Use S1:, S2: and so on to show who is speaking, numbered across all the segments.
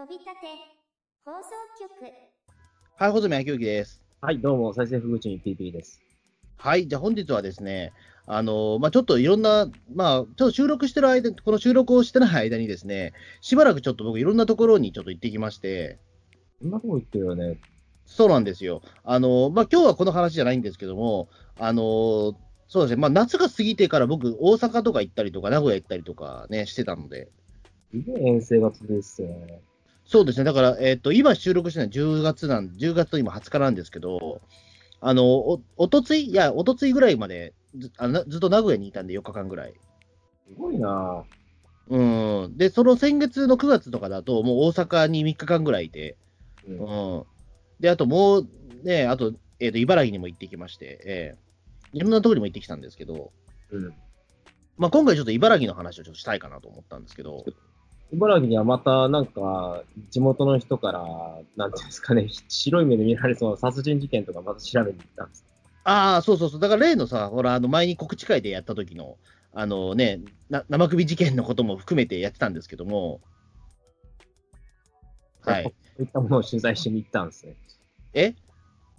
S1: 飛び立て放送局
S2: はい、穂積明之です。
S3: はい、どうも、再生不口に PP です。
S2: はい、じゃあ本日はですね、あのまあ、ちょっといろんな、まあ、ちょっと収録してる間、この収録をしてない間にですね、しばらくちょっと僕、いろんなところにちょっと行ってきまして、
S3: そんなとこ言ってるよね。
S2: そうなんですよ。あのまあ、今日はこの話じゃないんですけども、あのそうですね、まあ、夏が過ぎてから僕、大阪とか行ったりとか、名古屋行ったりとかね、してたので、
S3: すげえ遠征が続いてたよね。
S2: そうですね、だから、えっ、と、今収録してるのは10月なん、10月と今20日なんですけど、あの、お、おとつい、いや、おとついぐらいまでずあのずっと名古屋にいたんで、4日間ぐらい。
S3: すごいな
S2: うん。で、その先月の9月とかだと、もう大阪に3日間ぐらいいて、
S3: うん
S2: うん。で、あともう、ね、あと、えっ、と、茨城にも行ってきまして、ええいろんなところにも行ってきたんですけど、
S3: うん。
S2: まあ、今回ちょっと茨城の話をちょっとしたいかなと思ったんですけど、
S3: 茨城にはまた、なんか、地元の人から、なんていうんですかね、白い目で見られそうな殺人事件とかまた調べに行ったんです。
S2: ああ、そうそうそう。だから例のさ、ほら、あの前に告知会でやった時の、あのね、な生首事件のことも含めてやってたんですけども、はい。
S3: そういったものを取材しに行ったんですね。
S2: え？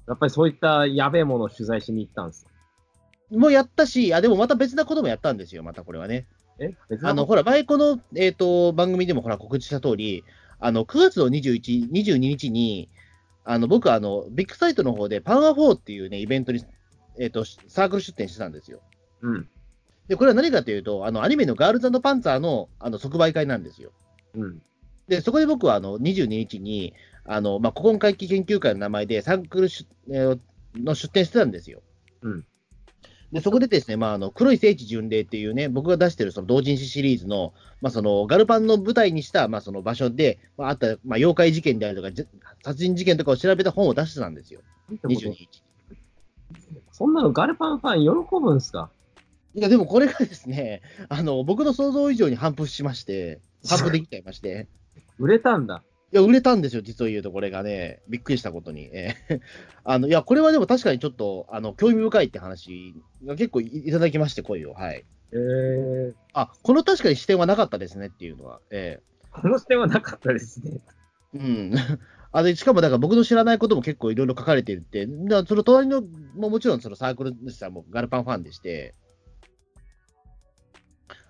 S3: やっぱりそういったやべえものを取材しに行ったんです。
S2: もうやったし、あ、でもまた別なこともやったんですよ、またこれはね。あの、ほら、前この、えっ、と、番組でもほら告知した通り、あの、9月の21、22日に、あの、僕、あの、ビッグサイトの方で、パンア4っていうね、イベントに、えっ、と、サークル出展してたんですよ。
S3: うん。
S2: で、これは何かというと、あの、アニメのガールズパンツァーの、あの、即売会なんですよ。
S3: うん。
S2: で、そこで僕はあの22日に、あのまあ、古今回帰研究会の名前でサークルし、えーの出展してたんですよ。
S3: うん
S2: で、そこでですね、まあ、あの黒い聖地巡礼っていうね、僕が出してるその同人誌シリーズの、まあ、そのガルパンの舞台にした、まあ、その場所で、まあ、あった、まあ、妖怪事件であるとか、じ殺人事件とかを調べた本を出してたんですよ。22日。
S3: そんなのガルパンファン喜ぶんすか？
S2: いや、でもこれがですね、あの、僕の想像以上に反布しまして、反布できちゃいまして。
S3: 売れたんだ。
S2: いや、売れたんですよ、実を言うと、これがね、びっくりしたことに。えー あのいや、これはでも確かにちょっとあの興味深いって話が結構いいただきまして、声を。はい。
S3: えー、
S2: あこの確かに視点はなかったですねっていうのは。え
S3: この視点はなかったですね。
S2: ーうん。あでしかも、だから僕の知らないことも結構いろいろ書かれていて、だからその隣の、ももちろんそのサークル主さんもガルパンファンでして、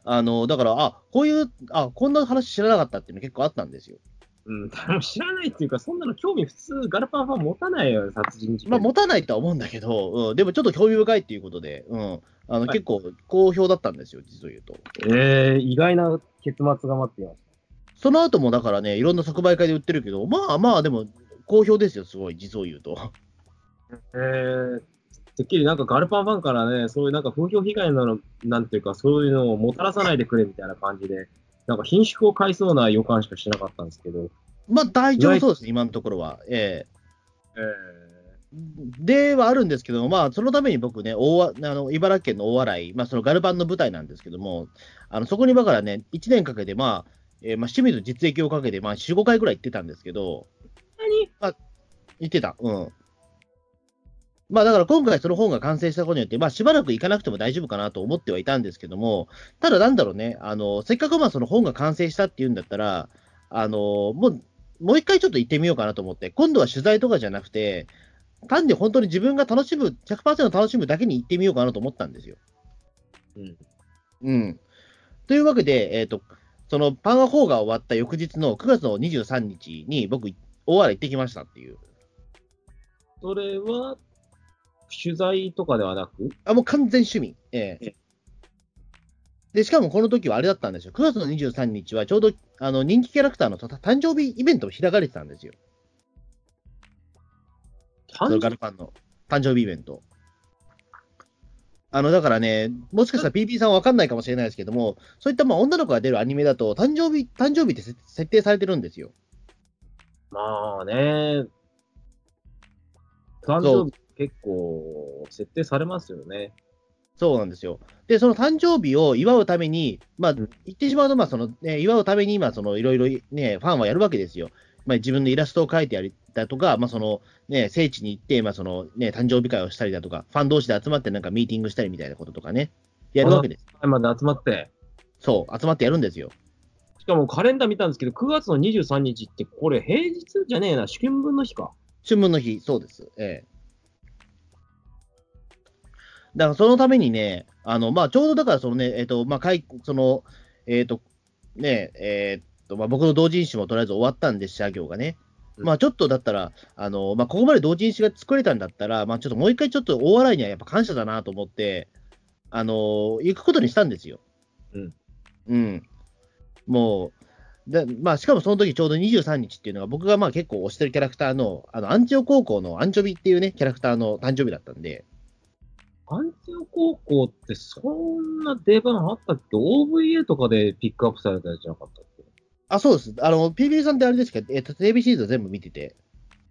S2: あのだから、あこういう、あこんな話知らなかったっていうの結構あったんですよ。
S3: うん、でも知らないっていうか、そんなの興味普通、ガルパンファン持たないよ、殺人事件。
S2: まあ、持たないとは思うんだけど、うん、でもちょっと興味深いっていうことで、うん、あの
S3: はい
S2: 結構好評だったんですよ、実を言うと。
S3: えー、意外な結末が待っています。
S2: その後もだからね、いろんな即売会で売ってるけど、まあまあ、でも好評ですよ、すごい、実を言うと。
S3: えー、てっきりなんかガルパンファンからね、そういうなんか風評被害なの、なんていうか、そういうのをもたらさないでくれみたいな感じで、なんか品種を買いそうな予感しかしてなかったんですけど、
S2: まあ大丈夫そうですね、今のところは。え
S3: え
S2: えではあるんですけど、まあ、そのために僕ね、大わあの茨城県の大洗、まあ、そのガルパンの舞台なんですけども、あのそこにだからね、1年かけて、まあ、えーまあ、清水実益をかけて、まあ、4、5回ぐらい行ってたんですけど、
S3: 何
S2: 行ってた。うん。まあだから今回その本が完成したことによって、まあしばらく行かなくても大丈夫かなと思ってはいたんですけども、ただなんだろうね、あの、せっかくまあその本が完成したっていうんだったら、あの、もう、もう一回ちょっと行ってみようかなと思って、今度は取材とかじゃなくて、単に本当に自分が楽しむ、100%楽しむだけに行ってみようかなと思ったんですよ。
S3: うん。
S2: うん。というわけで、えっ、と、そのパンア4が終わった翌日の9月の23日に僕、大洗行ってきましたっていう。
S3: それは、取材とかではなく？
S2: あ、もう完全趣味。ええ
S3: え
S2: で、しかもこの時はあれだったんですよ。9月の23日はちょうどあの人気キャラクターのた誕生日イベントを開かれてたんですよ。ガルパンの誕生日イベント。あの、だからね、もしかしたら PP さんは分かんないかもしれないですけども、そういったまあ女の子が出るアニメだと、誕生日、誕生日ってせ設定されてるんですよ。
S3: まあね、誕生日結構設定されますよね。
S2: そうなんですよ。で、その誕生日を祝うために、まあ、言ってしまうと、まあ、その、ね、祝うために、まあ、その、いろいろね、ファンはやるわけですよ。まあ、自分のイラストを描いてやりだとか、まあ、その、ね、聖地に行って、まあ、その、ね、誕生日会をしたりだとか、ファン同士で集まってなんかミーティングしたりみたいなこととかね、やるわけです。
S3: 前まで集まって、
S2: そう、集まってやるんですよ。
S3: しかもカレンダー見たんですけど、9月の23日って、これ平日じゃねえな、春分の日か。
S2: 春分の日、そうです。ええ。だからそのためにね、あの、まあ、ちょうどだからそのね、えっ、と、まあ、会、その、えっ、と、ね、えっ、と、まあ、僕の同人誌もとりあえず終わったんで、社業がね。
S3: うん
S2: まあ、ちょっとだったら、あの、まあ、ここまで同人誌が作れたんだったら、まあ、ちょっともう一回ちょっと大笑いにはやっぱ感謝だなと思って、あの、行くことにしたんですよ。
S3: うん。
S2: うん。もう、でまあ、しかもその時ちょうど23日っていうのが、僕がまあ結構推してるキャラクターの、あの、アンチオ高校のアンチョビっていうね、キャラクターの誕生日だったんで、
S3: アンテオ高校ってそんな出番あったっけ ?OVA とかでピックアップされたやつじゃなかったっけ？
S2: あ、そうです。あの、PB さんってあれですけ？ど、えっと、テレビシリーズは全部見てて、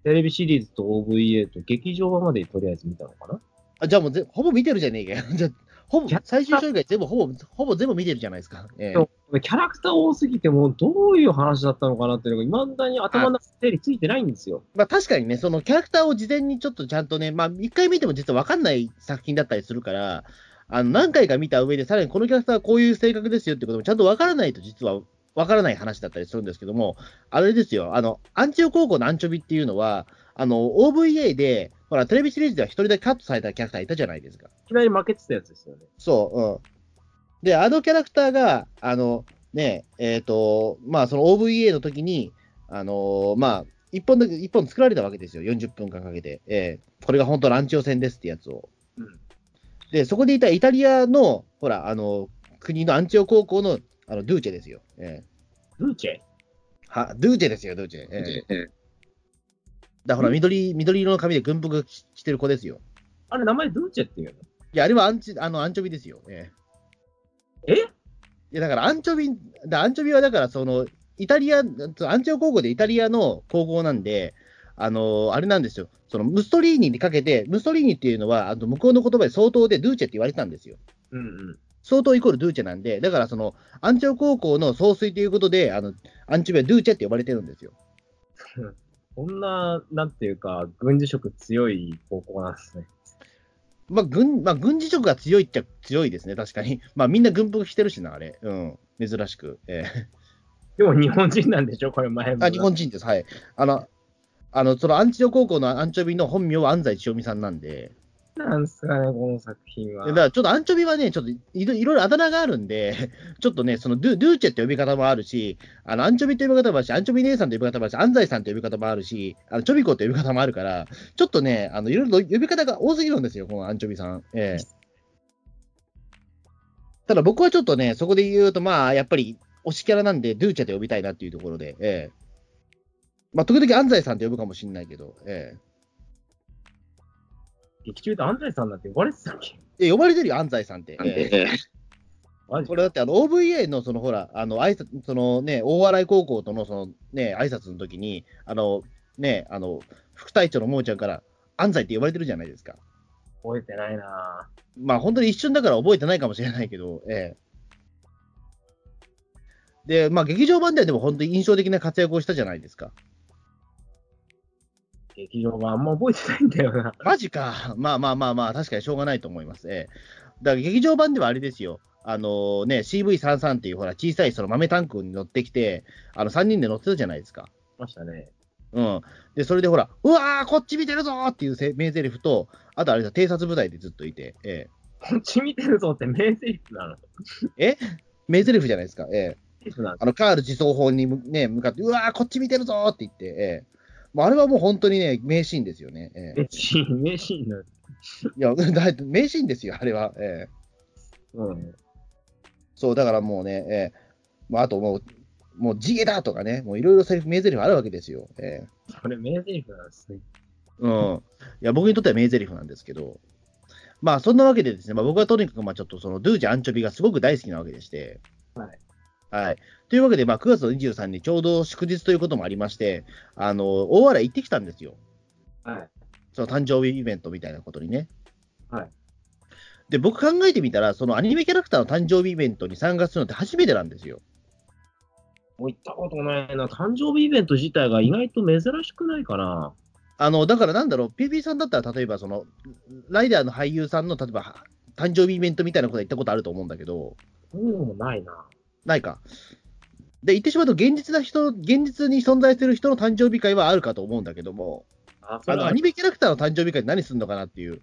S3: テレビシリーズと OVA と劇場版までとりあえず見たのかな？
S2: あ、じゃあもうぜ、ほぼ見てるじゃねえかよ。じゃあほぼ最終章以外全部、ほぼ、ほぼ全部見てるじゃないですか。ええ
S3: キャラクター多すぎて、もうどういう話だったのかなっていうのが、未だに頭の中整理ついてないんですよ。
S2: まあ確かにね、そのキャラクターを事前にちょっとちゃんとね、まあ一回見ても実は分かんない作品だったりするから、あの何回か見た上で、さらにこのキャラクターはこういう性格ですよってこともちゃんと分からないと実は分からない話だったりするんですけども、あれですよ、あの、アンチオ高校のアンチョビっていうのは、あの、OVA で、ほら、テレビシリーズでは一人だけカットされたキャラクターいたじゃないですか。
S3: いきなり負けてたやつですよね。
S2: そう、うん。で、あのキャラクターが、あの、ね、えっ、と、まあ、その OVA の時に、あのーまあ、一本だけ、一本作られたわけですよ。40分間かけて。えーこれが本当ランチオ戦ですってやつを。
S3: うん。
S2: で、そこでいたイタリアの、ほら、あの、国のアンチオ高校の、あの、ドゥーチェですよ。え
S3: ルーチェ？
S2: ーは、ドゥーチェですよ、ドゥーチェ。えー
S3: え
S2: だから緑、緑色の髪で軍服着てる子ですよ。
S3: あれ、名前ルーチェっていうの？
S2: いや、あれはアンチ、あの、アンチョビですよ。えー
S3: え？
S2: いや、だからアンチョビ、だアンチョビはだから、その、イタリア、アンチョ高校でイタリアの高校なんで、あのあれなんですよ、そのムストリーニにかけて、ムストリーニっていうのは、あの向こうの言葉で相当でドゥーチェって言われてたんですよ。
S3: うんうん。
S2: 相当イコールドゥーチェなんで、だからその、アンチョ高校の総帥ということで、あのアンチョビはドゥーチェって呼ばれてるんですよ。
S3: こんな、なんていうか、軍事色強い高校なんですね。
S2: まあ、軍、まあ、軍事色が強いっちゃ強いですね、確かに。まあ、みんな軍服着てるしな、あれ。うん。珍しく。ええ
S3: でも日本人なんでしょ？これ前も。
S2: あ、日本人です。はい。あの、あの、そのアンチオ高校のアンチョビの本名は安西千代美さんなんで、
S3: なんすかね、この作品は。
S2: だからちょっとアンチョビはね、ちょっといろいろあだ名があるんで、ちょっとね、そのドゥドゥーチェって呼び方もあるし、あのアンチョビと呼び方もあるし、アンチョビ姉さんと呼び方もあるし、安西さんと呼び方もあるし、あのチョビコって呼び方もあるから、ちょっとね、あのいろいろ呼び方が多すぎるんですよ、このアンチョビさん。ええただ僕はちょっとね、そこで言うと、まあ、やっぱり推しキャラなんで、ドゥーチェで呼びたいなっていうところで、ええまあ、時々安西さんって呼ぶかもしれないけど、ええ
S3: 劇中で安西さんなんて呼ばれてたっけ？
S2: ええ呼ばれてるよ、安西さんって。ええ
S3: マジ
S2: これだってあの OVA のそのほら、あの挨拶そのね、大洗高校とのそのね、挨拶の時に、あのね、あの、副隊長のももちゃんから安西って呼ばれてるじゃないですか。
S3: 覚えてないな
S2: まあ本当に一瞬だから覚えてないかもしれないけど、ええ。で、まあ劇場版ではでも本当に印象的な活躍をしたじゃないですか。
S3: 劇場版あんま覚えてないんだよな。
S2: マジか。まあまあまあまあ、確かにしょうがないと思います。ええ。だから劇場版ではあれですよ。あのね、CV33 っていうほら小さいその豆タンクに乗ってきて、あの3人で乗ってたじゃないですか。
S3: ましたね。
S2: うん。で、それでほら、うわー、こっち見てるぞーっていうせ名台詞と、あとあれだ、偵察部隊でずっといて、え
S3: こっち見てるぞって名台詞なの？
S2: え？名台詞じゃないですか、ええあの、カール自走砲にむね、向かって、うわー、こっち見てるぞーって言って、ええもうあれはもう本当にね、名シーンですよね。ええ
S3: 名シーン、名シーン。
S2: いや、名シーンですよ、あれは。ええ
S3: うん。
S2: そう、だからもうね、ええまあ、あともう、もう地毛だとかね、もういろいろセリフ、名台詞あるわけですよ。ええ
S3: それ名台詞なんですね。
S2: うん。いや、僕にとっては名台詞なんですけど、まあ、そんなわけでですね、まあ、僕はとにかく、まあ、ちょっとその、ドゥージアンチョビがすごく大好きなわけでして、
S3: はい。
S2: はい。というわけで、まあ、9月の23日、ちょうど祝日ということもありまして、あの、大洗行ってきたんですよ。
S3: はい。
S2: その誕生日イベントみたいなことにね。
S3: はい。
S2: で、僕考えてみたら、そのアニメキャラクターの誕生日イベントに参加するのって初めてなんですよ。
S3: もう行ったことないな。誕生日イベント自体が意外と珍しくないかな。
S2: あの、だからなんだろう、PP さんだったら、例えばその、ライダーの俳優さんの、例えば、誕生日イベントみたいなことは行ったことあると思うんだけど、
S3: そういうのもないな。
S2: ないか。で、言ってしまうと現実な人、現実に存在している人の誕生日会はあるかと思うんだけども、
S3: あ
S2: あのアニメキャラクターの誕生日会って何するのかなっていう、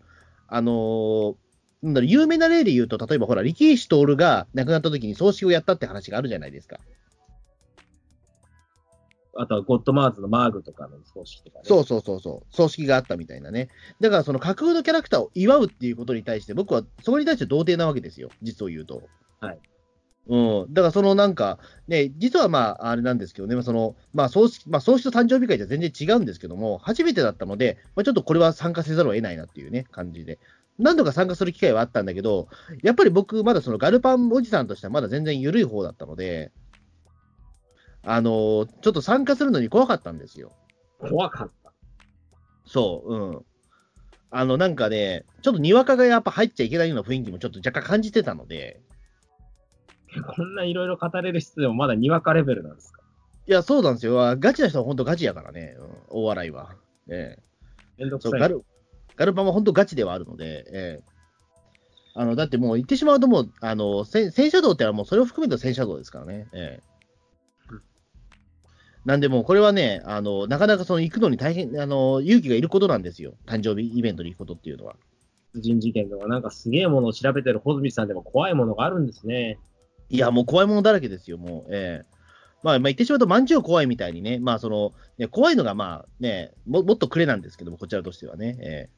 S2: あのーなんだろう有名な例で言うと、例えばほら、力石徹が亡くなった時に葬式をやったって話があるじゃないですか。
S3: あとはゴッドマーズのマーグとかの葬式とかね。
S2: そうそうそうそう、葬式があったみたいなね。だからその架空のキャラクターを祝うっていうことに対して、僕はそこに対して童貞なわけですよ、実を言うと。
S3: はい。
S2: うん、だからそのなんか、ね、実はまあ、あれなんですけどね、まあそのまあ、葬式、まあ、葬式と誕生日会じゃ全然違うんですけども、初めてだったので、まあ、ちょっとこれは参加せざるを得ないなっていうね、感じで。何度か参加する機会はあったんだけど、やっぱり僕、まだそのガルパンおじさんとしてはまだ全然緩い方だったので、あのーちょっと参加するのに怖かったんですよ。
S3: 怖かった。
S2: そう、うん。あの、なんかね、ちょっとにわかがやっぱ入っちゃいけないような雰囲気もちょっと若干感じてたので、
S3: こんないろいろ語れる人でもまだにわかレベルなんですか？
S2: いや、そうなんですよ。ガチな人は本当ガチやからね、うん、大笑いは。ええ
S3: めんどくさい。
S2: ガル、ガルパンは本当ガチではあるので、ええあの、だってもう言ってしまうともう、あの、戦戦車道ってのはもうそれを含めた戦車道ですからね。ええ
S3: うん
S2: なんでもうこれはね、あの、なかなかその行くのに大変、あの、勇気がいることなんですよ。誕生日イベントに行くことっていうのは。
S3: 殺人事件とかなんかすげえものを調べてる穂積さんでも怖いものがあるんですね。
S2: いや、もう怖いものだらけですよ、もう。ええまあ、まあ、言ってしまうと、まんじゅう怖いみたいにね、まあ、その、ね、怖いのが、まあ、ね、ももっとくれなんですけども、こちらとしてはね。ええ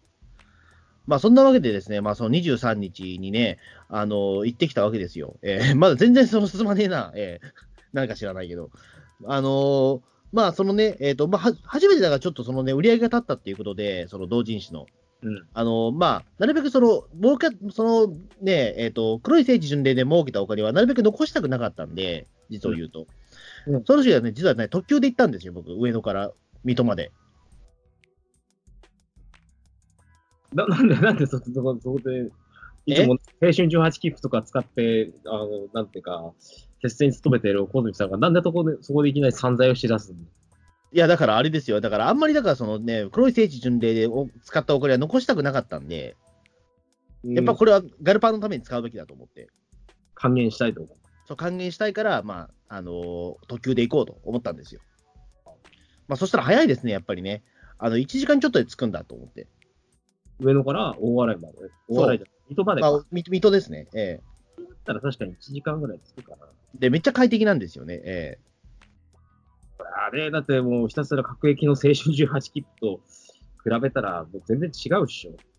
S2: まあ、そんなわけでですね、まあ、その23日にね、あの、行ってきたわけですよ。ええ まだ全然その進まねえな、ええなんか知らないけど。あのまあ、そのね、えっ、と、まあ、初めてだからちょっとそのね、売り上げが立ったっていうことで、その同人誌の。
S3: うん。
S2: あの、まあ、なるべくその、儲け、そのね、えっ、と、黒い聖地巡礼で儲けたお金はなるべく残したくなかったんで、実を言うと。
S3: うんうん
S2: その時はね、実はね、特急で行ったんですよ、僕、上野から水戸まで。
S3: ななんで、なんでそ、そこ、そこで、いつも青春18切符とか使って、あの、なんていうか、決戦に勤めている小泉さんが、なんでそこで、そこでいきなり散財をしだすの
S2: いや、だからあれですよ。だからあんまりだからそのね、黒い聖地巡礼でお使ったお金は残したくなかったんで、やっぱこれはガルパンのために使うべきだと思って、
S3: 還元したいと思う。
S2: そう還元したいから、まあ、あのー特急で行こうと思ったんですよ。まあ、そしたら早いですね、やっぱりね。あの、1時間ちょっとで着くんだと思って。
S3: 上野から大洗まで。大洗じゃ水戸までか。
S2: まあ、み水戸ですね。ええ
S3: だったら確かに1時間ぐらい着くかな。
S2: で、めっちゃ快適なんですよね。え
S3: あれ、だってもうひたすら各駅の青春18切符と比べたら、もう全然違うっしょ。
S2: え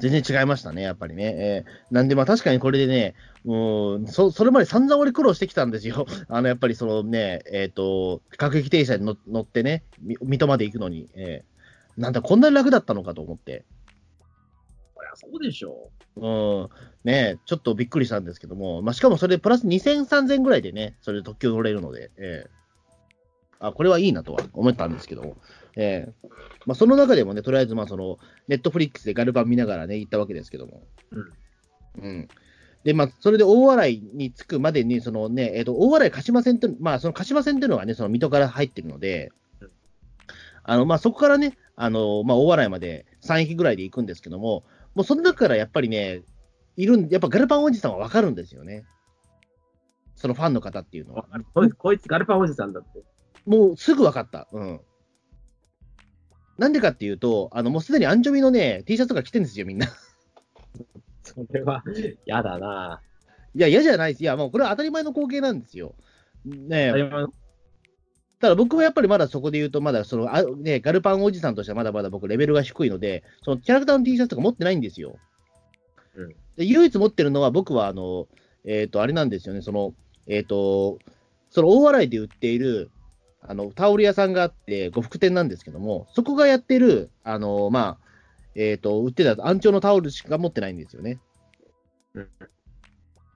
S2: 全然違いましたね、やっぱりね。ええなんで、まあ確かにこれでね、もう、そそれまで散々俺苦労してきたんですよ。あの、やっぱりそのね、えっ、と、各駅停車に乗乗ってね、み水戸まで行くのに、ええなんだ、こんなに楽だったのかと思って。
S3: そりゃそうでしょ。
S2: うん、ねちょっとびっくりしたんですけども、まあ、しかもそれプラス2000、3000ぐらいでね、それで特急乗れるので、ええあ、これはいいなとは思ったんですけども、ええまあ、その中でもね、とりあえず、まあ、その、ネットフリックスでガルバン見ながらね、行ったわけですけども。
S3: うん。
S2: うん。で、まあ、それで大洗に着くまでに、そのね、えっ、と、大洗鹿島線って、まあ、その鹿島線っていうのがね、その水戸から入ってるので
S3: うん、
S2: あの、まあ、そこからね、あの、まあ、大洗まで3駅ぐらいで行くんですけども、もうその中からやっぱりね、いるん、やっぱガルパンおじさんはわかるんですよね。そのファンの方っていうのは。
S3: こいつガルパンおじさんだって。
S2: もうすぐ分かった。うん。なんでかっていうと、あの、もうすでにアンチョビのね、T シャツとか着てるんですよ、みんな。
S3: それは、やだない
S2: や、嫌じゃないです。いや、もうこれは当たり前の光景なんですよ。ね。ただ僕はやっぱりまだそこで言うと、まだその、あね、ガルパンおじさんとしてはまだまだ僕レベルが低いので、そのキャラクターの T シャツとか持ってないんですよ。
S3: うん
S2: で唯一持ってるのは僕はあの、えっ、と、あれなんですよね、その、えっ、と、その大洗で売っている、あの、タオル屋さんがあって、呉服店なんですけども、そこがやってる、あの、まあ、えっ、と、売ってた暗調のタオルしか持ってないんですよね。
S3: うん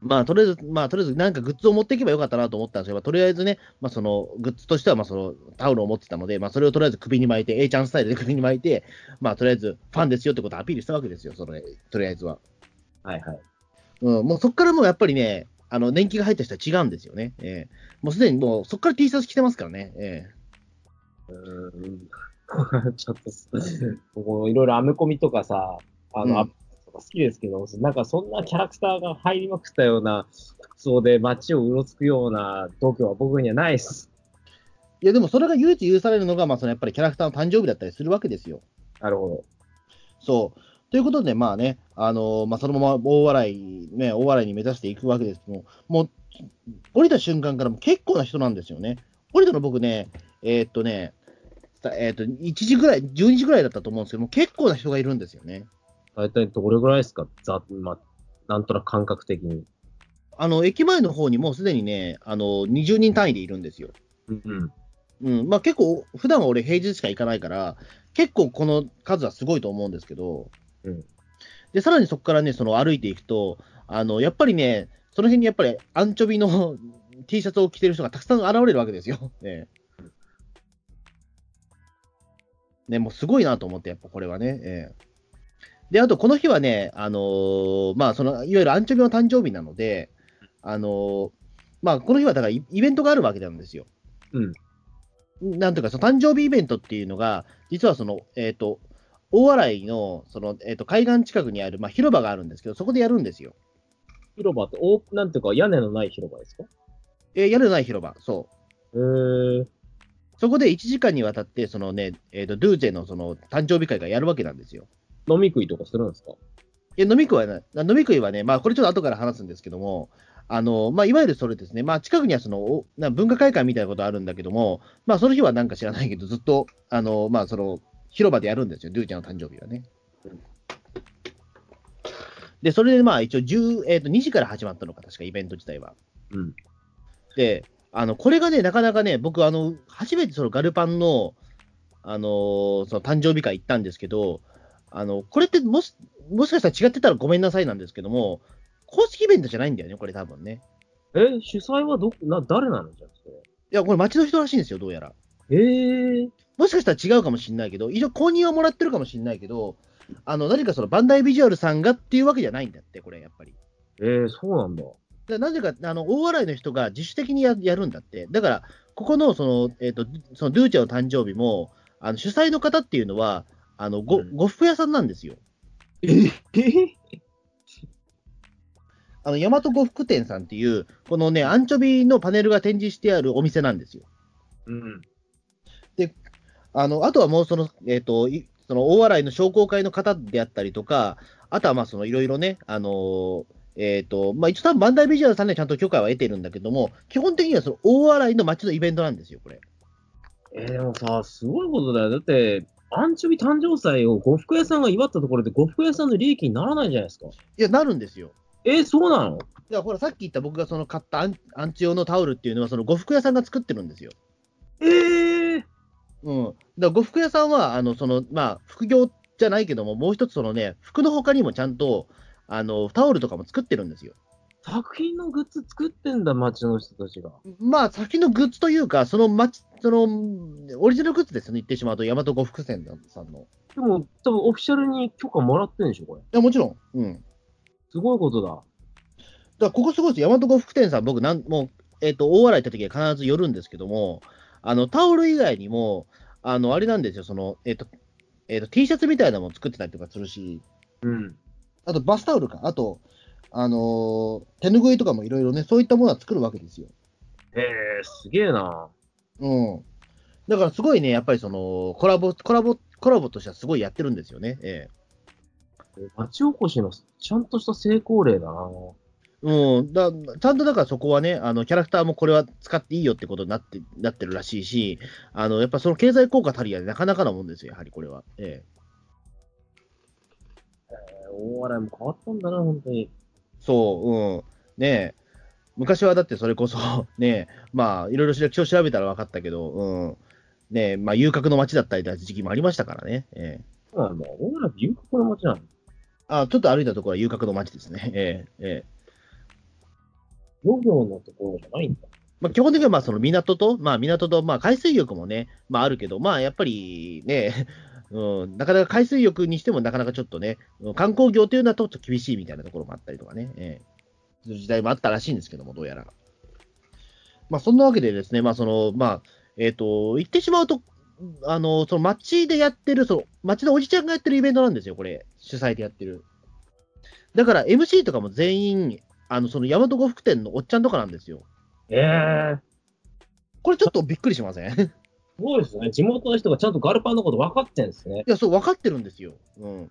S2: まあ、とりあえず、まあ、とりあえず、なんかグッズを持っていけばよかったなと思ったんですけど、まあとりあえずね、まあ、その、グッズとしては、まあ、その、タオルを持ってたので、まあ、それをとりあえず首に巻いて、A ちゃんスタイルで首に巻いて、まあ、とりあえず、ファンですよってことをアピールしたわけですよ、その、とりあえずは。
S3: はいはい。
S2: うん、もうそこからもうやっぱりね、あの、年季が入った人は違うんですよね。ええもうすでにもう、そこから T シャツ着てますからね。え
S3: うーん。ちょっといろいろアメコミとかさ、あの、
S2: うん
S3: 好きですけど、なんかそんなキャラクターが入りまくったような服装で街をうろつくような度胸は僕にはないです。
S2: いや、でもそれが唯一許されるのが、まあ、そのやっぱりキャラクターの誕生日だったりするわけですよ。
S3: なるほど。
S2: そう。ということで、まあね、あのまあ、そのまま大笑い、ね、大笑いに目指していくわけですけども、もう、降りた瞬間からも結構な人なんですよね。降りたの僕ね、えーっとね、えーっと、1時ぐらい、12時ぐらいだったと思うんですけども、結構な人がいるんですよね。
S3: 大体どれぐらいですか？ざ、まあ、なんとなく感覚的に。
S2: あの、駅前の方にもうすでにね、あの、20人単位でいるんですよ。
S3: うん。
S2: うん、まあ結構、普段は俺平日しか行かないから、結構この数はすごいと思うんですけど、
S3: うん
S2: で、さらにそこからね、その歩いていくと、あの、やっぱりね、その辺にやっぱりアンチョビの T シャツを着てる人がたくさん現れるわけですよ。ねね、もうすごいなと思って、やっぱこれはね。ええで、あとこの日はね、あのーまあ、その、いわゆるアンチョビの誕生日なので、あのーまあ、この日はだからイイベントがあるわけなんですよ。
S3: うん。
S2: なんというか、その誕生日イベントっていうのが、実はその、えっ、と、大洗の、その、えっ、と、海岸近くにある、まあ、広場があるんですけど、そこでやるんですよ。
S3: 広場って、おなんていうか屋根のない広場ですか？
S2: えーやるない広場、そう。
S3: へー。
S2: そこで1時間にわたって、そのね、えっ、と、ドゥーチェのその誕生日会がやるわけなんですよ。
S3: 飲み食いとかするんですか？
S2: いや飲み食いはね、飲み食いはね、まあ、これちょっと後から話すんですけども、あの、まあ、いわゆるそれですね、まあ、近くにはその、おな文化会館みたいなことあるんだけども、まあ、その日はなんか知らないけど、ずっと、あの、まあ、その、広場でやるんですよ、ドゥーチェの誕生日はね。で、それでまあ、一応10、えっ、と、2時から始まったのか、確かイベント自体は。
S3: うん。
S2: で、あの、これがね、なかなかね、僕、あの、初めてそのガルパンの、あのーその誕生日会行ったんですけど、あの、これってもし、もしかしたら違ってたらごめんなさいなんですけども、公式イベントじゃないんだよね、これ多分ね。
S3: え、主催はど、な、誰なのじゃ。
S2: いや、これ街の人らしいんですよ、どうやら。
S3: えー。
S2: もしかしたら違うかもしれないけど、一応公認はもらってるかもしれないけど、あの、何かそのバンダイビジュアルさんがっていうわけじゃないんだって、これ、やっぱり。
S3: えー、そうなんだ。
S2: でなぜか、あの、大洗の人が自主的にややるんだって。だから、ここの、その、えっ、と、その、ドゥーチャの誕生日も、あの、主催の方っていうのは、あの、ご、
S3: うん
S2: 呉服屋さんなんですよ。
S3: えー、
S2: あの、大和呉服店さんっていう、このね、アンチョビのパネルが展示してあるお店なんですよ。
S3: うん。
S2: あの、あとはもうその、えっ、と、いその大洗の商工会の方であったりとか、あとはまあそのいろいろね、あのーえっ、と、まあ一応多分バンダイビジュアルさんにはちゃんと許可は得てるんだけども、基本的にはその大洗の街のイベントなんですよ、これ。
S3: えー、でもさ、すごいことだよ。だって、アンチョビ誕生祭を呉服屋さんが祝ったところで、呉服屋さんの利益にならないじゃないですか。
S2: いや、なるんですよ。
S3: えー、そうなの？
S2: だからほら、さっき言った僕がその買ったアンアンチ用のタオルっていうのは、その呉服屋さんが作ってるんですよ。
S3: えー、
S2: うん。だ呉服屋さんは、あの、その、まあ、副業じゃないけども、もう一つそのね、服の他にもちゃんと、あの、タオルとかも作ってるんですよ。
S3: 作品のグッズ作ってんだ、街の人たちが。
S2: まあ、先のグッズというか、その町、その、オリジナルグッズですよね、言ってしまうと、大和呉服店さんの。い
S3: でも、多分オフィシャルに許可もらってんでしょ、これ。
S2: や、もちろん。うん。だか
S3: すごいことだ。
S2: ら、ここすごいです。大和呉服店さん、僕なん、もう、えっ、と、大洗行った時は必ず寄るんですけども、あの、タオル以外にも、あの、あれなんですよ、その、えっ、と、えっ、と、T シャツみたいなのも作ってたりとかするし、
S3: うん。
S2: あと、バスタオルか、あと、あのー手ぬぐいとかもいろいろね、そういったものは作るわけですよ。
S3: えー、すげえな。
S2: うん。だからすごいね、やっぱりその、コラボ、コラボ、コラボとしてはすごいやってるんですよね。え
S3: 町おこしのちゃんとした成功例だな。
S2: えうん。だちゃんとだからそこはね、あの、キャラクターもこれは使っていいよってことになって、なってるらしいし、あの、やっぱその経済効果たりやなかなかなもんですよ、やはりこれは。ええ
S3: えー大洗も変わったんだな、本当に。
S2: そう、うん。ねえ。昔はだってそれこそ、ねえ、まあ、いろいろ歴史を調べたら分かったけど、うん。ねえ、まあ、遊郭の街だったりだ時期もありましたからね。ええ
S3: そうなんだ。大洗遊郭の街なの？
S2: あ、ちょっと歩いたところは遊郭の街ですね。ええええ
S3: 漁業のところじゃないんだ。
S2: まあ、基本的にはまあその港と、まあ、港と、まあ、海水浴もね、まあ、あるけど、まあ、やっぱりね、うん、なかなか海水浴にしてもなかなかちょっとね、観光業というのはちょっと厳しいみたいなところもあったりとかね、ええういう時代もあったらしいんですけども、どうやら。まあ、そんなわけでですね、まあ、その、まあ、えっ、と、言ってしまうと、あの、その街でやってる、その、街のおじちゃんがやってるイベントなんですよ、これ。主催でやってる。だから MC とかも全員、あの、その大和呉服店のおっちゃんとかなんですよ。
S3: ええ
S2: これちょっとびっくりしません？い
S3: すごいですね。地元の人がちゃんとガルパンのこと分かってんですね。
S2: や、そう、分かってるんですよ。うん。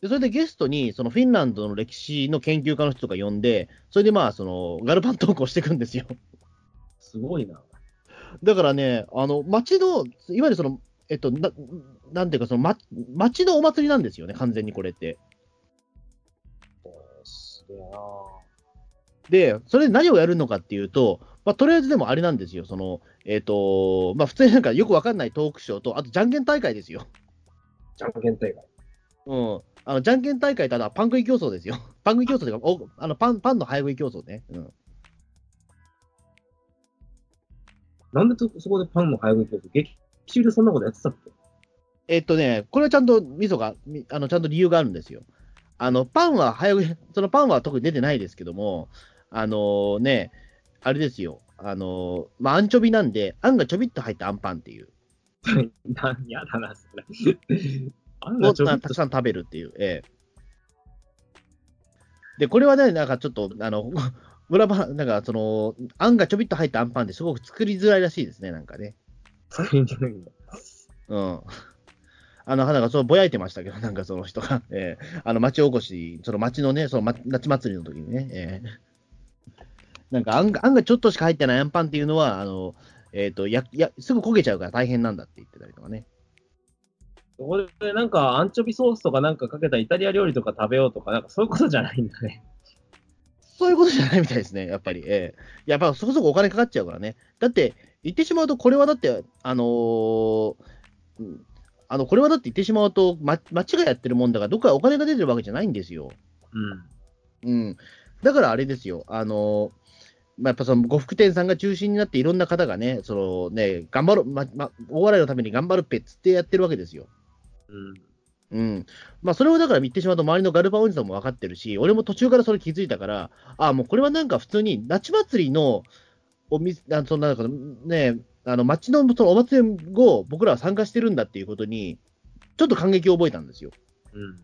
S2: で、それでゲストに、そのフィンランドの歴史の研究家の人とか呼んで、それでまあ、その、ガルパントークをしていくんですよ。
S3: すごいな。
S2: だからね、あの、町の、いわゆるその、えっと、ななんていうか、その、ま、町のお祭りなんですよね、完全にこれって。で、それで何をやるのかっていうと、まあ、とりあえずでもあれなんですよ、その、えっ、と、まあ、普通になんかよくわかんないトークショーと、あと、じゃんけん大会ですよ。
S3: じゃんけん大会。
S2: うん。あの、じゃんけん大会と、あとはパン食い競争ですよ。パン食い競争というか、おあのパン、パンの早食い競争ね。うん。
S3: なんでそそこでパンの早食い競争？劇中でそんなことやってたっけ？
S2: えっとね、これはちゃんと、味噌が、みあの、ちゃんと理由があるんですよ。あの、パンは早食い、そのパンは特に出てないですけども、あのね、あれですよ。あのまあ、アンチョビなんで、あんがちょびっと入ったあんパンっていう。
S3: な、やだな、それ。あんな
S2: を
S3: ちょっと
S2: たくさん食べるっていう。ええ。で、これはね、なんかちょっと、あの、裏ば、なんかその、あんがちょびっと入ったあんパンってすごく作りづらいらしいですね、なんかね。
S3: 作りにくいんだ。
S2: うん。あの、なんかそうぼやいてましたけど、なんかその人が、ええあの、町おこし、その町のね、その、ま、夏祭りの時にね、ええなんかあんが、あんがちょっとしか入ってないあんパンっていうのは、あの、えっ、と、や、や、すぐ焦げちゃうから大変なんだって言ってたりとかね。
S3: そこでなんかアンチョビソースとかなんかかけたイタリア料理とか食べようとか、なんかそういうことじゃないんだね。
S2: そういうことじゃないみたいですね、やっぱり。ええやっぱそこそこお金かかっちゃうからね。だって、言ってしまうと、これはだって、あのーうんあの、これはだって言ってしまうと、ま、町がやってるもんだから、どっかお金が出てるわけじゃないんですよ。
S3: うん。
S2: うん。だからあれですよ、あのーまあ、やっぱその呉服店さんが中心になって、いろんな方がね、そのね、頑張ろう、ま、ま、大笑いのために頑張るっぺっつってやってるわけですよ。
S3: うん。
S2: うん。まあ、それをだから言ってしまうと、周りのガルパンおじさんも分かってるし、俺も途中からそれ気づいたから、ああ、もうこれはなんか普通に、夏祭りのお店、あのそのなんかね、あの町のそのお祭りを僕らは参加してるんだっていうことに、ちょっと感激を覚えたんですよ。
S3: うん。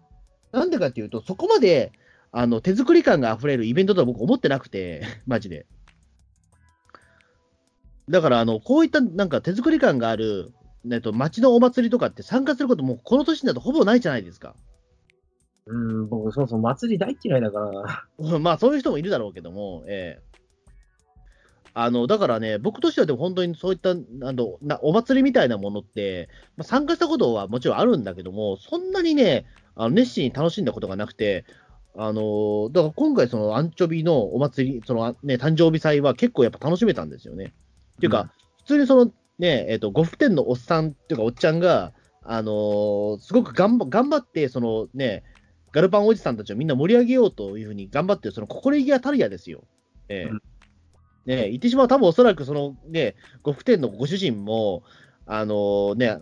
S2: なんでかっていうと、そこまであの手作り感が溢れるイベントとは僕思ってなくて、マジで。だから、あの、こういったなんか手作り感がある、えっと、町のお祭りとかって参加することもこの年だとほぼないじゃないですか。
S3: うん、僕、そもそも祭り大嫌いだから
S2: まあ、そういう人もいるだろうけども、ええあの、だからね、僕としてはでも本当にそういった、あの、なお祭りみたいなものって、まあ、参加したことはもちろんあるんだけども、そんなにね、あの熱心に楽しんだことがなくて、あの、だから今回そのアンチョビのお祭り、そのね、誕生日祭は結構やっぱ楽しめたんですよね。っていうか、
S3: うん
S2: 普通にそのね、えっ、と、呉服店のおっさんっていうかおっちゃんが、あのーすごく頑張頑張って、そのね、ガルパンおじさんたちをみんな盛り上げようというふうに頑張ってる、その心意気がたるやですよ。ええ
S3: うん
S2: ねえ言ってしまう多分おそらくそのね、呉服店のご主人も、あのーね、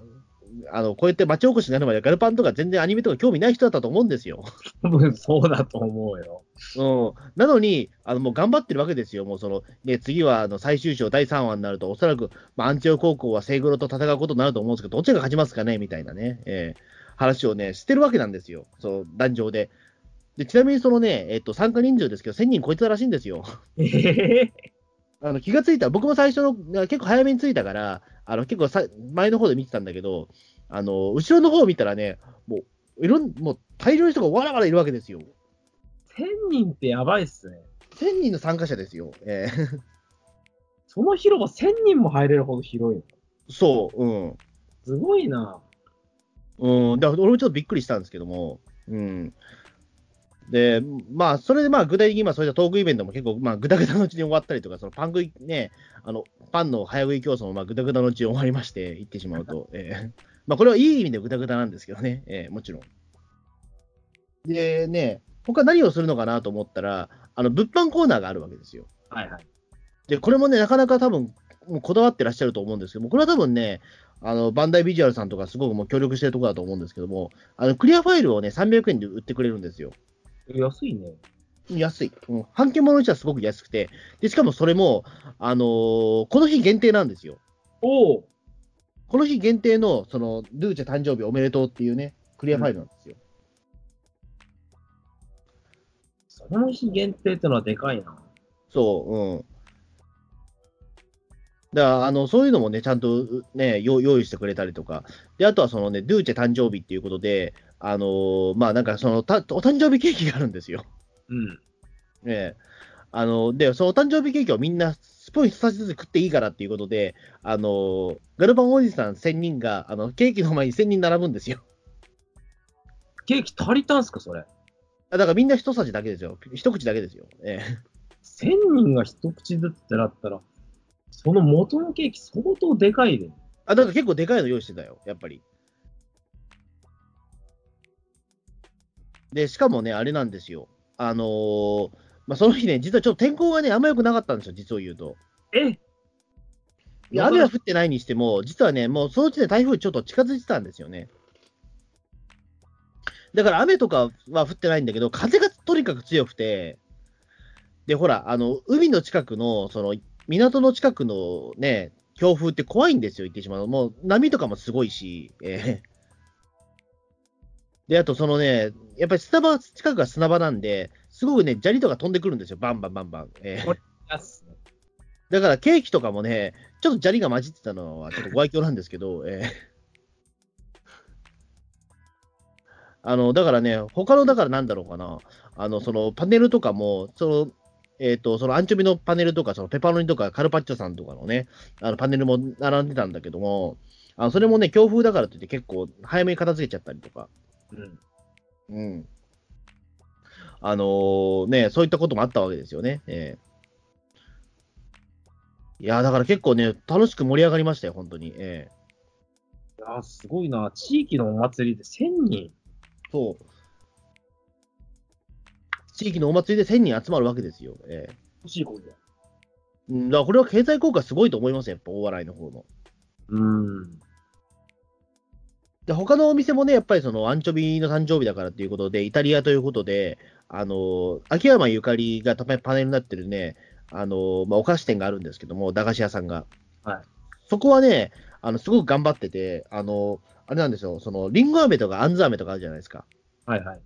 S2: あの、こうやって町おこしになるまでガルパンとか全然アニメとか興味ない人だったと思うんですよ。
S3: 多分そうだと思うよ。
S2: うん、なのに、あのもう頑張ってるわけですよ、もうその、ね、次はあの最終章第3話になると、おそらく、まあ、アンチオ高校はセイグロと戦うことになると思うんですけど、どっちが勝ちますかね？みたいなね、えー話をね、してるわけなんですよ、そう壇上で。でちなみにそのね、えっと、参加人数ですけど、1000人超えてたらしいんですよ。
S3: ええ
S2: あの気がついた、僕も最初の、結構早めに着いたから、あの結構さ前の方で見てたんだけど、あの後ろの方を見たらね、もう、いろんもう大量の人がわらわらいるわけですよ。
S3: 1000人ってやばいっすね。
S2: 1000人の参加者ですよ。えー
S3: その広場1000人も入れるほど広いの？
S2: そう、うん。
S3: すごいな。
S2: うん、だから俺もちょっとびっくりしたんですけども、うん。で、まあ、それでまあ、具体的に今そういったトークイベントも結構、まあ、ぐだぐだのうちに終わったりとか、そのパン食いね、あの、パンの早食い競争もまあ、ぐだぐだのうちに終わりまして、言ってしまうと、えーまあ、これはいい意味でぐだぐだなんですけどね、えーもちろん。でね、他何をするのかなと思ったら、あの、物販コーナーがあるわけですよ。
S3: はいはい。
S2: で、これもね、なかなか多分、もうこだわってらっしゃると思うんですけども、これは多分ね、あの、バンダイビジュアルさんとかすごくもう協力してるところだと思うんですけども、あの、クリアファイルをね、300円で売ってくれるんですよ。
S3: 安いね。
S2: 安い。うん、半券物にしてはすごく安くて、で、しかもそれも、あのーこの日限定なんですよ。
S3: おお。
S2: この日限定の、その、ルーチェ誕生日おめでとうっていうね、クリアファイルなんですよ。
S3: この日限定ってのはでかいな。
S2: そう、うん。だから、あの、そういうのもね、ちゃんとね、用用意してくれたりとか。で、あとはそのね、ドゥーチェ誕生日っていうことで、あのーまあなんかそのた、お誕生日ケーキがあるんですよ。
S3: うん。
S2: ええ。あの、で、そのお誕生日ケーキをみんなスプーン一つずつ食っていいからっていうことで、あの、ガルパンおじさん1000人が、あの、ケーキの前に1000人並ぶんですよ。
S3: ケーキ足りたんすか、それ？
S2: あだからみんな一さじだけですよ。一口だけですよ。ええ。
S3: 1000人が一口ずつってなったら、その元のケーキ相当でかいで。
S2: あ、だから結構でかいの用意してたよ、やっぱり。で、しかもね、あれなんですよ。あのーまあ、その日ね、実はちょっと天候がね、あんま良くなかったんですよ、実を言うと。
S3: え？
S2: いや雨は降ってないにしても、実はね、もうそのうちで台風ちょっと近づいてたんですよね。だから雨とかは降ってないんだけど、風がとにかく強くて、で、ほら、あの、海の近くの、その、港の近くのね、強風って怖いんですよ、言ってしまう。もう波とかもすごいし、えーで、あとそのね、やっぱり砂場、近くが砂場なんで、すごくね、砂利とか飛んでくるんですよ、バンバンバンバン。えーだからケーキとかもね、ちょっと砂利が混じってたのはちょっとご愛嬌なんですけど、えーあの、だからね、他の、だからなんだろうかな、あの、そのパネルとかも、その、えっ、と、そのアンチョビのパネルとか、そのペパロニとかカルパッチョさんとかのね、あのパネルも並んでたんだけども、あのそれもね、強風だからといって結構早めに片付けちゃったりとか、
S3: うん。
S2: うん。あのーね、そういったこともあったわけですよね。ええいや、だから結構ね、楽しく盛り上がりましたよ、本当に。ええ
S3: いやー、すごいな。地域のお祭りで1000人。
S2: そう。地域のお祭りで1000人集まるわけですよ。ええ
S3: 欲しいことだ。
S2: うんだからこれは経済効果すごいと思いますよ、やっぱ大笑いの方の。
S3: うーん。
S2: で、他のお店もね、やっぱりそのアンチョビの誕生日だからっていうことで、イタリアということで、あの、秋山ゆかりがたまにパネルになってるね、あの、まあ、お菓子店があるんですけども、駄菓子屋さんが。
S3: はい。
S2: そこはね、あの、すごく頑張ってて、あの、あれなんですよ、その、リンゴ飴とかあんず飴とかあるじゃないですか。
S3: はいはい。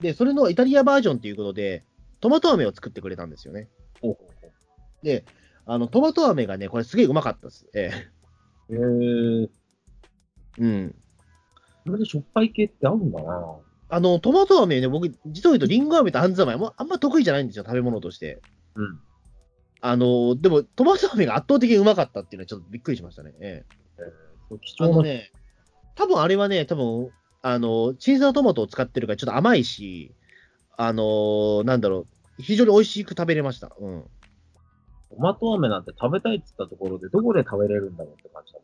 S2: で、それのイタリアバージョンということで、トマト飴を作ってくれたんですよね。
S3: ほうほうほ
S2: で、あの、トマト飴がね、これすげえうまかったです。ええ。
S3: う。へえ。
S2: うん。
S3: これでしょっぱい系ってあるんだな。
S2: あの、トマト飴ね、僕、実を言うとリンゴ飴とあんず飴もあんま得意じゃないんですよ、食べ物として。
S3: うん。
S2: あの、でも、トマト飴が圧倒的にうまかったっていうのはちょっとびっくりしましたね。ええ。
S3: 貴重な。
S2: あのね、多分あれはね、多分あの、小さなトマトを使ってるからちょっと甘いし、あの、なんだろう、非常に美味しく食べれました。うん。
S3: トマト飴なんて食べたいって言ったところで、どこで食べれるんだろうって感じだ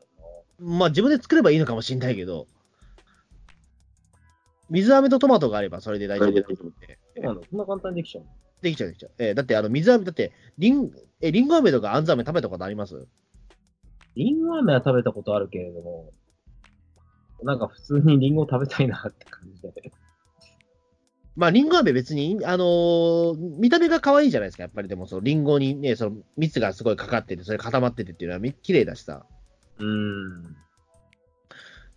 S3: もんな。
S2: まあ自分で作ればいいのかもしれないけど、水飴とトマトがあればそれで大丈夫だと思って。
S3: そうなんだ。そんな簡単にできちゃうの？
S2: できちゃうできちゃう。えーだってあの水飴、だってリン、え、リンゴ飴とかあんず飴食べたことあります？
S3: リンゴ飴は食べたことあるけれども、なんか普通にリンゴ食べたいなって感じで。
S2: まあ、リンゴ飴別に、あのー見た目が可愛いじゃないですか、やっぱりでも、そのリンゴにね、その蜜がすごいかかってて、それ固まっててっていうのはみ綺麗だしさ。
S3: うーん。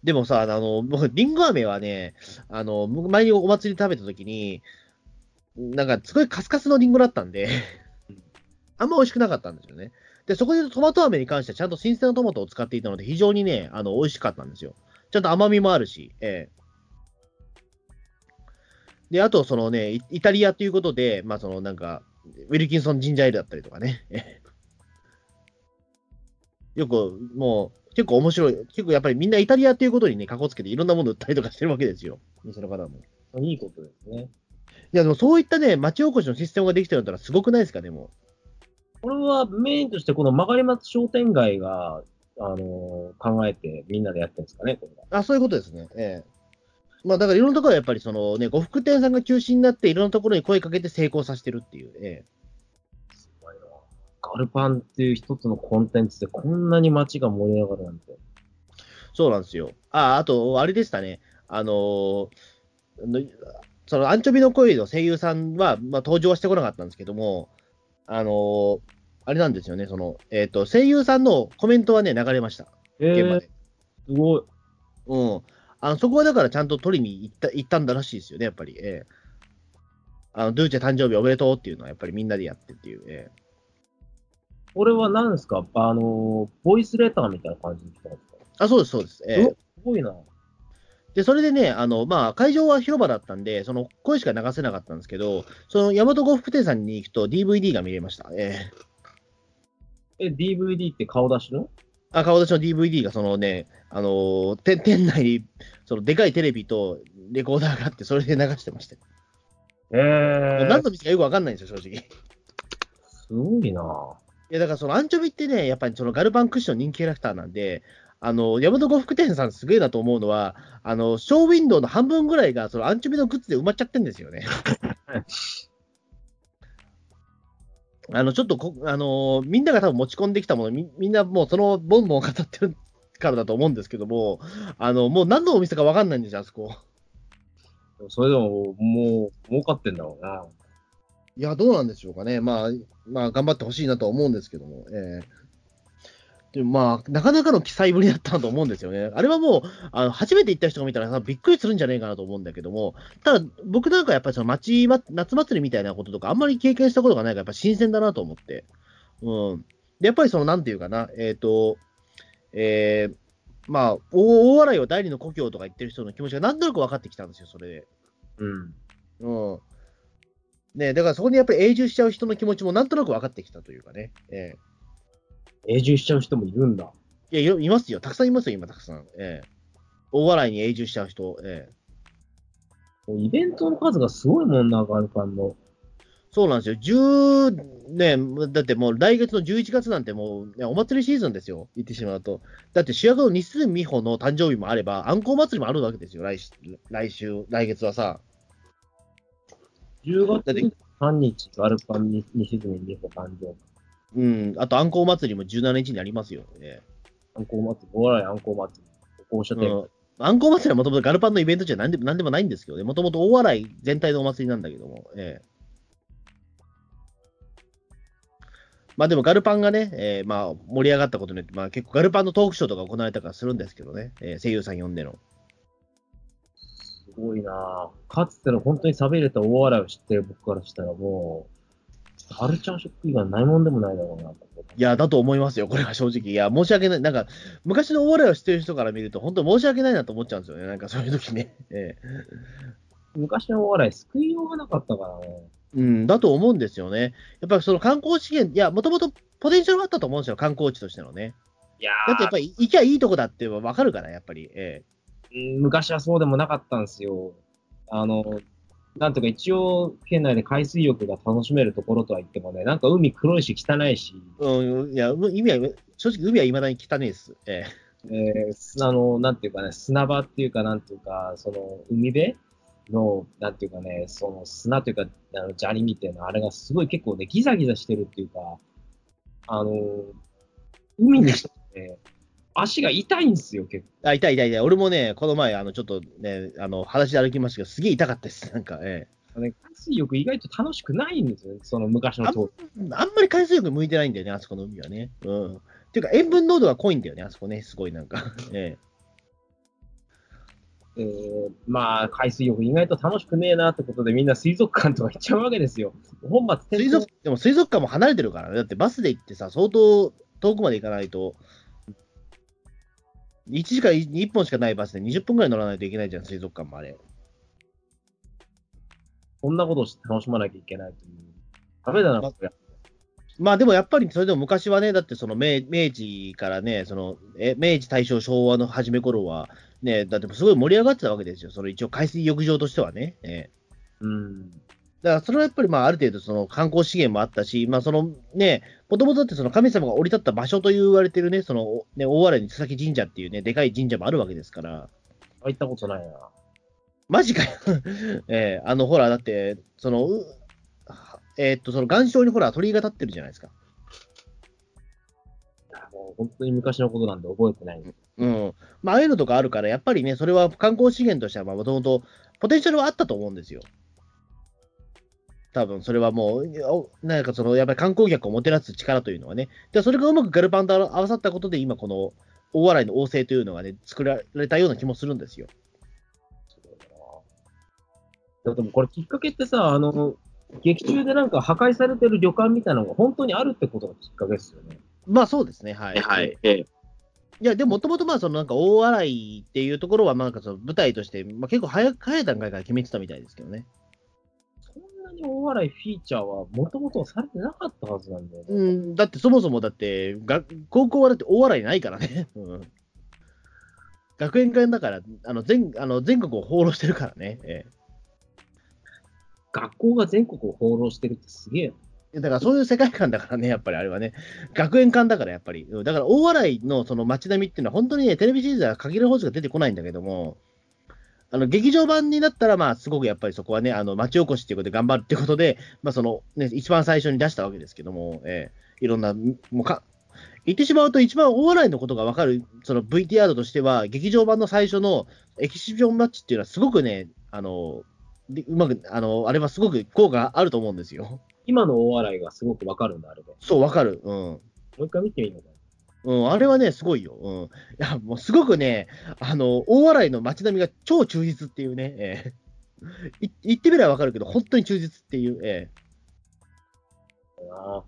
S2: でもさ、あの、僕、リンゴ飴はね、あの、僕前にお祭りで食べた時に、なんかすごいカスカスのリンゴだったんで、あんま美味しくなかったんですよね。で、そこでトマト飴に関してはちゃんと新鮮なトマトを使っていたので、非常にね、あの、美味しかったんですよ。ちゃんと甘みもあるし、ええで、あと、そのね、イイタリアということで、まあ、そのなんか、ウィルキンソンジンジャーエールだったりとかね。ええよく、もう、結構面白い。結構やっぱりみんなイタリアっていうことにね、かこつけていろんなもの売ったりとかしてるわけですよ。店の方も。
S3: いいことですね。
S2: いや、でもそういったね、町おこしのシステムができてるんだったらすごくないですか、でも。
S3: これはメインとしてこの曲り松商店街が、あのー考えてみんなでやってるんですかね、これは。
S2: あ、そういうことですね。ええ。まあ、だからいろんなところはやっぱりそのね、呉服店さんが中心になって、いろんなところに声かけて成功させてるっていう。ええ。
S3: ルパンっていう一つのコンテンツでこんなに街が盛り上がるなんて。
S2: そうなんですよ。あ、あと、あれでしたね。あのーのそのアンチョビの声の声優さんは、まあ、登場はしてこなかったんですけども、あのーあれなんですよね、その、えっ、と、声優さんのコメントはね、流れました。
S3: えー、
S2: 現場で。
S3: すごい。
S2: うん。あの、そこはだからちゃんと取りに行った、行ったんだらしいですよね、やっぱり。ええあの、ドゥーチェ誕生日おめでとうっていうのはやっぱりみんなでやってっていう、ええ
S3: これは何ですか？あの、ボイスレターみたいな感じで来たんですか？
S2: あ、そうです、そうです。ええ
S3: おすごいな。
S2: で、それでね、あの、まあ、会場は広場だったんで、その声しか流せなかったんですけど、その大和呉服店さんに行くと DVD が見れました。ええ
S3: え、DVD って顔出しの？
S2: あ、顔出しの DVD がそのね、あのーて店内に、そのでかいテレビとレコーダーがあって、それで流してましたよ。
S3: え
S2: 何の道かよくわかんないんですよ、正直。い
S3: すごいな。
S2: いや、だからそのアンチョビってね、やっぱりそのガルパンクッション人気キャラクターなんで、あの、大和呉服店さんすげえなと思うのは、あの、ショーウィンドウの半分ぐらいが、そのアンチョビのグッズで埋まっちゃってんですよね。あの、ちょっとこ、あの、みんなが多分持ち込んできたもの、みみんなもうそのボンボン語ってるからだと思うんですけども、あの、もう何のお店かわかんないんですよ、あそこ。
S3: それでも、もう、儲かってんだろうな。
S2: いや、どうなんでしょうかね。まあ、まあ、頑張ってほしいなとは思うんですけども。ええでもまあ、なかなかの記載ぶりだったなと思うんですよね。あれはもう、あの初めて行った人が見たらさびっくりするんじゃないかなと思うんだけども、ただ、僕なんかやっぱりその町ま、夏祭りみたいなこととか、あんまり経験したことがないから、やっぱ新鮮だなと思って。うん。で、やっぱりその、なんていうかな、えっ、と、えーまあ、大大笑いを第二の故郷とか言ってる人の気持ちがなんとなく分かってきたんですよ、それで。
S3: うん。
S2: うん。ねだからそこにやっぱり永住しちゃう人の気持ちもなんとなく分かってきたというかね。え
S3: 永住しちゃう人もいるんだ。
S2: えいやいますよ。たくさんいますよ、今、たくさん。ええ大笑いに永住しちゃう人。ええ
S3: もうイベントの数がすごいもんな、ガルパンの。
S2: そうなんですよ。10ね、だってもう来月の11月なんてもう、ね、お祭りシーズンですよ。言ってしまうと。だって主役の西住美穂の誕生日もあれば、あんこう祭りもあるわけですよ。来し来週、来月はさ。
S3: 10
S2: だって
S3: 月3日、ガルパンに西住美穂誕生日。
S2: うん。あと、あんこう祭りも17日にありますよ。ええ
S3: あんこう祭り、お笑いあんこう祭り。歩行者店。
S2: うんあんこう祭りはもともとガルパンのイベントじゃなんでもなんでもないんですけどね。もともと大笑い全体のお祭りなんだけども。ええまあでもガルパンがね、えーまあ盛り上がったことによって、まあ結構ガルパンのトークショーとか行われたかするんですけどね。えー声優さん呼んでの。
S3: すごいなぁかつての本当に喋れた大笑いを知ってる僕からしたらもう、カルチャーショック以外ないもんでもないだろうなと
S2: いや、だと思いますよ。これは正直。いや、申し訳ない。なんか、昔の大笑いを知ってる人から見ると、本当申し訳ないなと思っちゃうんですよね。なんかそういう時ね。ええ
S3: 昔の大笑い救いようがなかったからね。
S2: うん、だと思うんですよね。やっぱりその観光資源、いや、もともとポテンシャルがあったと思うんですよ。観光地としてのね。
S3: いや
S2: だってやっぱり行きゃいいとこだってわかるから、やっぱり。え
S3: ー昔はそうでもなかったんですよ。あの、なんとか一応、県内で海水浴が楽しめるところとは言ってもね、なんか海黒いし汚いし、
S2: えうん、いや、う意味は、正直海は未だに汚いです。え
S3: えーすあの、なんていうかね、砂場っていうか、なんていうか、その、海辺の、なんていうかね、その砂というか、あの砂利みたいな、あれがすごい結構ね、ギザギザしてるっていうか、あの、海にしてね、足が痛いんですよ、結構。
S2: えあ、痛い痛い痛い。俺もね、この前、あの、ちょっとね、あの、裸足で歩きましたけど、すげえ痛かったです。なんか、え
S3: ね海水浴意外と楽しくないんですよ、その昔の当時。
S2: えあんまり海水浴向いてないんだよね、あそこの海はね。うん。っていうか、塩分濃度が濃いんだよね、あそこね。すごいなんか。え
S3: えーまあ、海水浴意外と楽しくねえなってことでみんな水族館とか行っちゃうわけですよ。本末
S2: え水族、でも水族館も離れてるからね。だってバスで行ってさ、相当遠くまで行かないと、1時間1本しかないバスで20分ぐらい乗らないといけないじゃん、水族館もあれ。
S3: こんなことをして楽しまなきゃいけないという。ダメだな、
S2: ま
S3: これ。
S2: まあでもやっぱりそれでも昔はね、だってその明明治からね、そのえ明治、大正、昭和の初め頃は、ね、だってすごい盛り上がってたわけですよ、その一応海水浴場としてはね。ええ
S3: うん。
S2: だからそれはやっぱりまあある程度その観光資源もあったし、まあそのね、もともとだってその神様が降り立った場所と言われてるね、そのね、大洗に須崎神社っていうね、でかい神社もあるわけですから、
S3: あ行ったことないな。
S2: マジかよ。ええあの、ほら、だって、その、うえーっと、その岩礁にほら鳥居が立ってるじゃないですか。
S3: いやもう本当に昔のことなんで覚えてない。
S2: うん。まあ、ああいうのとかあるから、やっぱりね、それは観光資源としては、もともと、ポテンシャルはあったと思うんですよ。多分、それはもう、なんかその、やっぱり観光客をもてなす力というのはね。で、それがうまくガルパンと合わさったことで、今、この、大笑いの王政というのがね、作られたような気もするんですよ。
S3: すごいなだってもうこれきっかけってさ、あの、劇中でなんか破壊されてる旅館みたいなのが本当にあるってことがきっかけですよね。
S2: まあそうですね、はい。
S4: はい。ええ
S2: いや、でももともとまあ、そのなんか大洗っていうところは、なんかその舞台として、まあ、結構早早い段階から決めてたみたいですけどね。
S3: なに大笑いフィーチャーはもともとされてなかったはずなんだよね。
S2: うん、だってそもそもだって、が高校はだって大洗ないからね。うん、学園館だから、あの全あの全国を放浪してるからね。え
S3: 学校が全国を放浪してるってすげえ
S2: だからそういう世界観だからね、やっぱりあれはね。学園館だからやっぱり。うんだから大洗のその街並みっていうのは本当にね、テレビシリーズは限るほどしか出てこないんだけども、あの劇場版になったら、まあ、すごくやっぱりそこはね、あの町おこしっていうことで頑張るってことで、まあ、その、ね、一番最初に出したわけですけども、ええいろんな、もうか、言ってしまうと一番大洗のことがわかる、その VTR としては、劇場版の最初のエキシビジョンマッチっていうのはすごくね、あの、でうまく、あの、あれはすごく効果あると思うんですよ。
S3: 今の大笑いがすごくわかるんだ、あれで。も
S2: そう、わかる。うん。
S3: う一回見てみようかな。
S2: うん、あれはね、すごいよ。うん。いや、もうすごくね、あの、大洗の街並みが超忠実っていうね、ええい言ってみればわかるけど、本当に忠実っていう、え
S3: な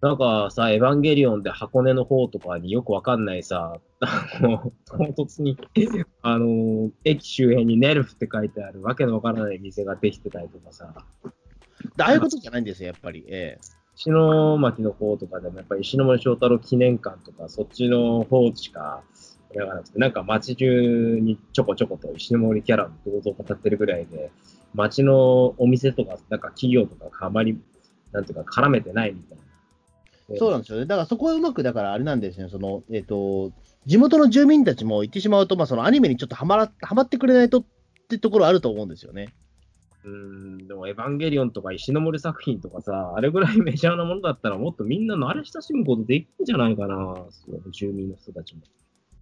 S3: なんかさ、エヴァンゲリオンで箱根の方とかによくわかんないさ、あの、唐突に、あの、駅周辺にネルフって書いてあるわけのわからない店ができてたりとかさ、
S2: でああいうことじゃないんですよ、やっぱり。え
S3: 石巻の方とかでもやっぱり石森章太郎記念館とかそっちの方しか、な、んか街中にちょこちょこと石森キャラの銅像が立ってるぐらいで、街のお店とか、なんか企業とかあまり、なんていうか絡めてないみたいな。
S2: そうなんですよね。だからそこはうまく、だからあれなんですね、その、えっ、と、地元の住民たちも言ってしまうと、まあ、そのアニメにちょっとはまら、はまってくれないとってところあると思うんですよね。
S3: うーん、でもエヴァンゲリオンとか石森作品とかさ、あれぐらいメジャーなものだったらもっとみんな慣れ親しむことできるんじゃないかな、住民の人たちも。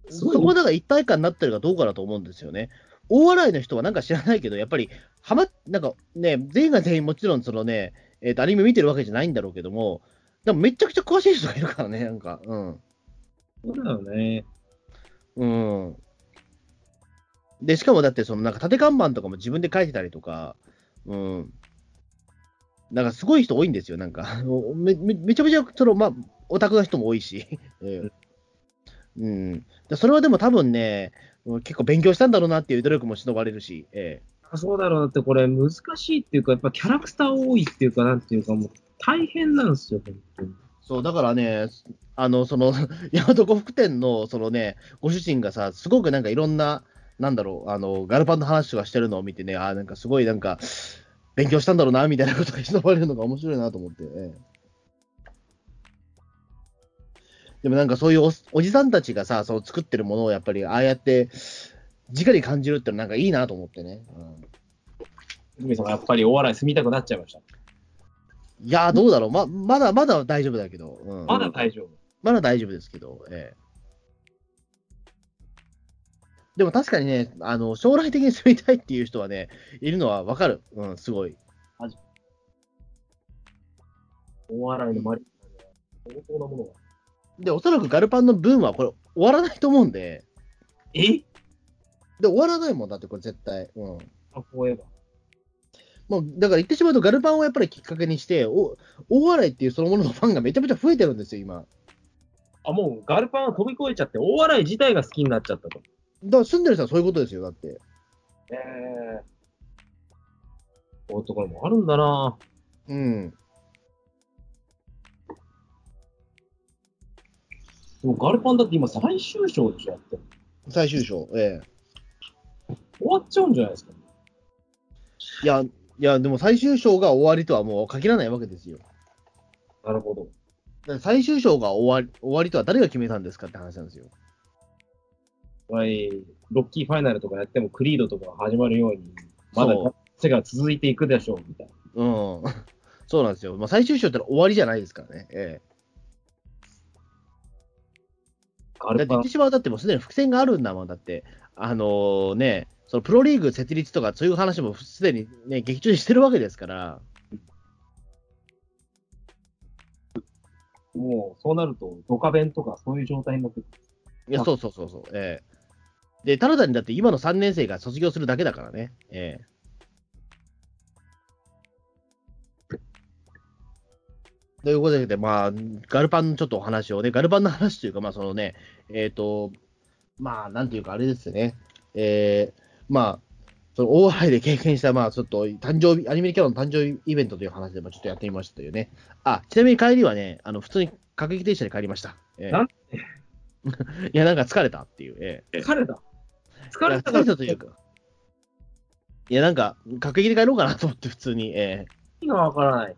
S2: そこはだから一体感になってるかどうかだと思うんですよね。大洗の人はなんか知らないけど、やっぱり、はま、なんかね、全員が全員もちろんそのね、えっ、と、アニメ見てるわけじゃないんだろうけども、でもめちゃくちゃ詳しい人がいるからね、なんか、うん。
S3: そうだよね。
S2: うん。で、しかもだって、そのなんか縦看板とかも自分で書いてたりとか、うん。なんかすごい人多いんですよ、なんか。めめめちゃめちゃ、その、まあ、オタクな人も多いし。え えうん。でそれはでも多分ね、うん結構勉強したんだろうなっていう努力も忍ばれるし、え
S3: そうだろうなって、これ難しいっていうか、やっぱキャラクター多いっていうか、なんていうか、もう大変なんですよ、本当に。
S2: そう、だからね、あの、その、大和呉服店の、そのね、ご主人がさ、すごくなんかいろんな、なんだろう、あの、ガルパンの話とかしてるのを見てね、あーなんかすごいなんか、勉強したんだろうな、みたいなことが忍ばれるのが面白いなと思って。ええでもなんかそういうおおじさんたちがさ、その作ってるものをやっぱりああやって、直に感じるってのはなんかいいなと思ってね。うん
S3: さんがやっぱりお笑い住みたくなっちゃいました。
S2: いやー、どうだろう。ま、まだ、まだ大丈夫だけど。うん、
S3: まだ大丈夫。
S2: まだ大丈夫ですけど、ええ。でも確かにね、あの、将来的に住みたいっていう人はね、いるのはわかる。うん、すごい。
S3: お笑いのマリオ相当なものが。
S2: で、おそらくガルパンのブームはこれ終わらないと思うんで、
S3: え？
S2: で、終わらないもんだって、これ絶対。うん。
S3: あ、フォーエバー。
S2: もう、だから言ってしまうと、ガルパンをやっぱりきっかけにして、お大笑いっていうそのもののファンがめちゃめちゃ増えてるんですよ、今。
S3: あ、もうガルパンを飛び越えちゃって、大笑い自体が好きになっちゃったと。
S2: だから住んでる人はそういうことですよ、だって。
S3: ええこういうところもあるんだな
S2: うん。
S3: でもガルパンだって今最終章でしょ、やってる。
S2: 最終章。ええ。
S3: 終わっちゃうんじゃないですか。
S2: いや、いや、でも最終章が終わりとはもう限らないわけですよ。
S3: なるほど。
S2: 最終章が終わり終わりとは誰が決めたんですかって話なんですよ。
S3: はい、ロッキーファイナルとかやってもクリードとかが始まるように、まだ世が続いていくでしょう、みたいな。
S2: うん。そうなんですよ。まあ、最終章ってのは終わりじゃないですからね。ええ。だって言ってしまうだってもうすでに伏線があるんだもん。だって、あのーね、そのプロリーグ設立とかそういう話もすでにね、劇中にしてるわけですから。
S3: もうそうなると、ドカベンとかそういう状態になってくる。
S2: いや、
S3: あ
S2: そうそうそうそう。ええ。で、ただ単にだって今の3年生が卒業するだけだからね。ええということで、まあ、ガルパンのちょっとお話をね、ガルパンの話というか、まあ、そのね、えっ、ー、と、まあ、なんていうか、あれですね、えー、まあ、その大笑で経験した、まあ、ちょっと、誕生日、アニメキャラの誕生日イベントという話でもちょっとやってみましたというね。あ、ちなみに帰りはね、あの、普通に各駅停車で帰りました。えー、
S3: なん
S2: いや、なんか疲れたっていう。えー、
S3: 疲れた疲
S2: れたというか。いや、なんか、各駅で帰ろうかなと思って、普通に。え
S3: 意味がわからない。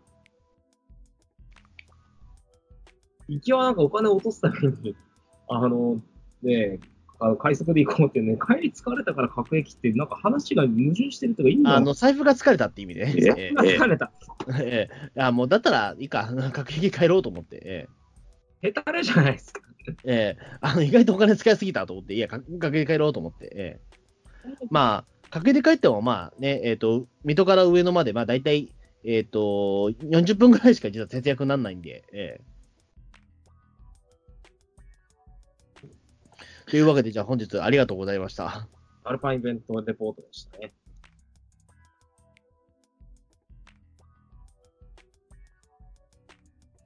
S3: 行きはなんかお金を落とすために、あの、ねあの快速で行こうってね、帰り疲れたから各駅って、なんか話が矛盾してるとか意味
S2: ー、
S3: が
S2: あの、財布が疲れたって意味で。えー
S3: 疲れた。
S2: えーあもうだったらいいか、各駅帰ろうと思って。え
S3: ヘタレじゃないですか。
S2: ーえーあの意外とお金使いすぎたと思って、いや、か各駅帰ろうと思って。えーまあ、各駅帰っても、まあね、えっ、と、水戸から上野まで、まあ大体、えっ、と、40分ぐらいしか実は節約にならないんで、えーというわけで、じゃあ本日ありがとうございました。
S3: アルパンイベントレポートでしたね。